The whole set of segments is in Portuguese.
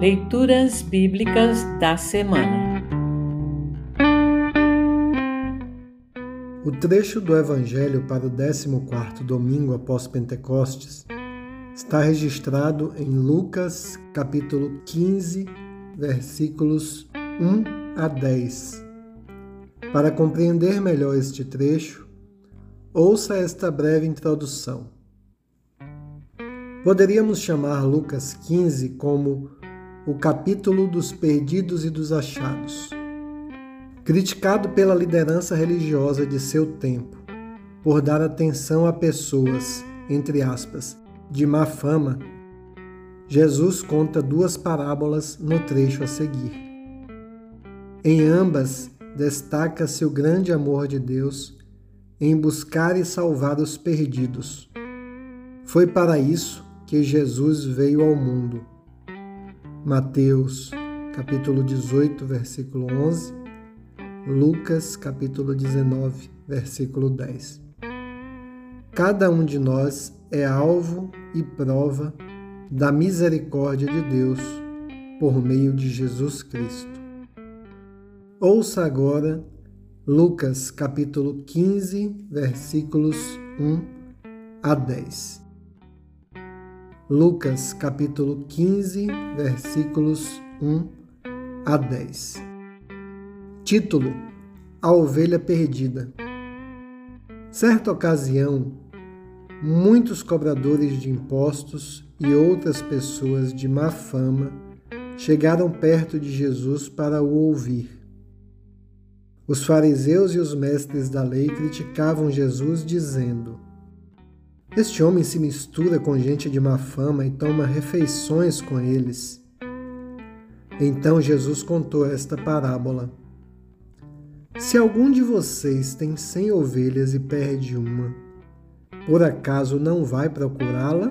Leituras Bíblicas da Semana O trecho do Evangelho para o 14 domingo após Pentecostes está registrado em Lucas capítulo 15, versículos 1 a 10. Para compreender melhor este trecho, ouça esta breve introdução. Poderíamos chamar Lucas 15 como o capítulo dos perdidos e dos achados. Criticado pela liderança religiosa de seu tempo por dar atenção a pessoas, entre aspas, de má fama, Jesus conta duas parábolas no trecho a seguir. Em ambas, destaca-se o grande amor de Deus em buscar e salvar os perdidos. Foi para isso que Jesus veio ao mundo Mateus, capítulo 18, versículo 11, Lucas, capítulo 19, versículo 10. Cada um de nós é alvo e prova da misericórdia de Deus por meio de Jesus Cristo. Ouça agora Lucas capítulo 15, versículos 1 a 10. Lucas capítulo 15, versículos 1 a 10. Título: A ovelha perdida. Certa ocasião, muitos cobradores de impostos e outras pessoas de má fama chegaram perto de Jesus para o ouvir. Os fariseus e os mestres da lei criticavam Jesus, dizendo: este homem se mistura com gente de má fama e toma refeições com eles. Então Jesus contou esta parábola. Se algum de vocês tem cem ovelhas e perde uma, por acaso não vai procurá-la?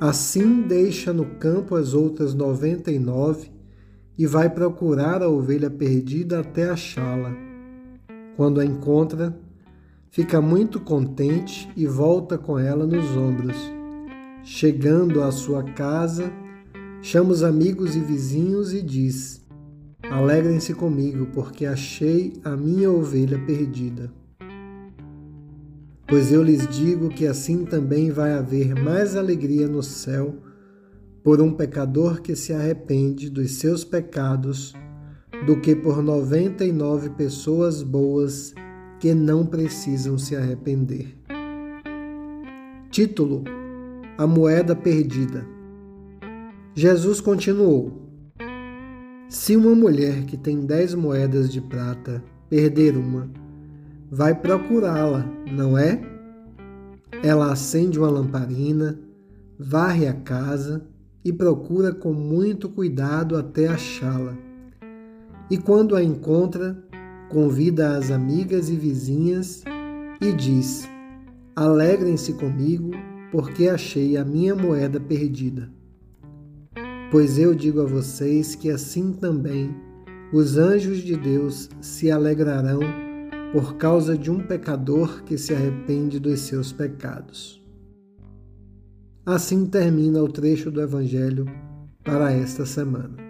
Assim deixa no campo as outras noventa e nove e vai procurar a ovelha perdida até achá-la. Quando a encontra, fica muito contente e volta com ela nos ombros. Chegando à sua casa, chama os amigos e vizinhos e diz: Alegrem-se comigo, porque achei a minha ovelha perdida. Pois eu lhes digo que assim também vai haver mais alegria no céu por um pecador que se arrepende dos seus pecados do que por noventa e nove pessoas boas que não precisam se arrepender. Título: A moeda perdida. Jesus continuou: Se uma mulher que tem dez moedas de prata perder uma, vai procurá-la, não é? Ela acende uma lamparina, varre a casa e procura com muito cuidado até achá-la. E quando a encontra, convida as amigas e vizinhas e diz: Alegrem-se comigo, porque achei a minha moeda perdida. Pois eu digo a vocês que assim também os anjos de Deus se alegrarão por causa de um pecador que se arrepende dos seus pecados. Assim termina o trecho do Evangelho para esta semana.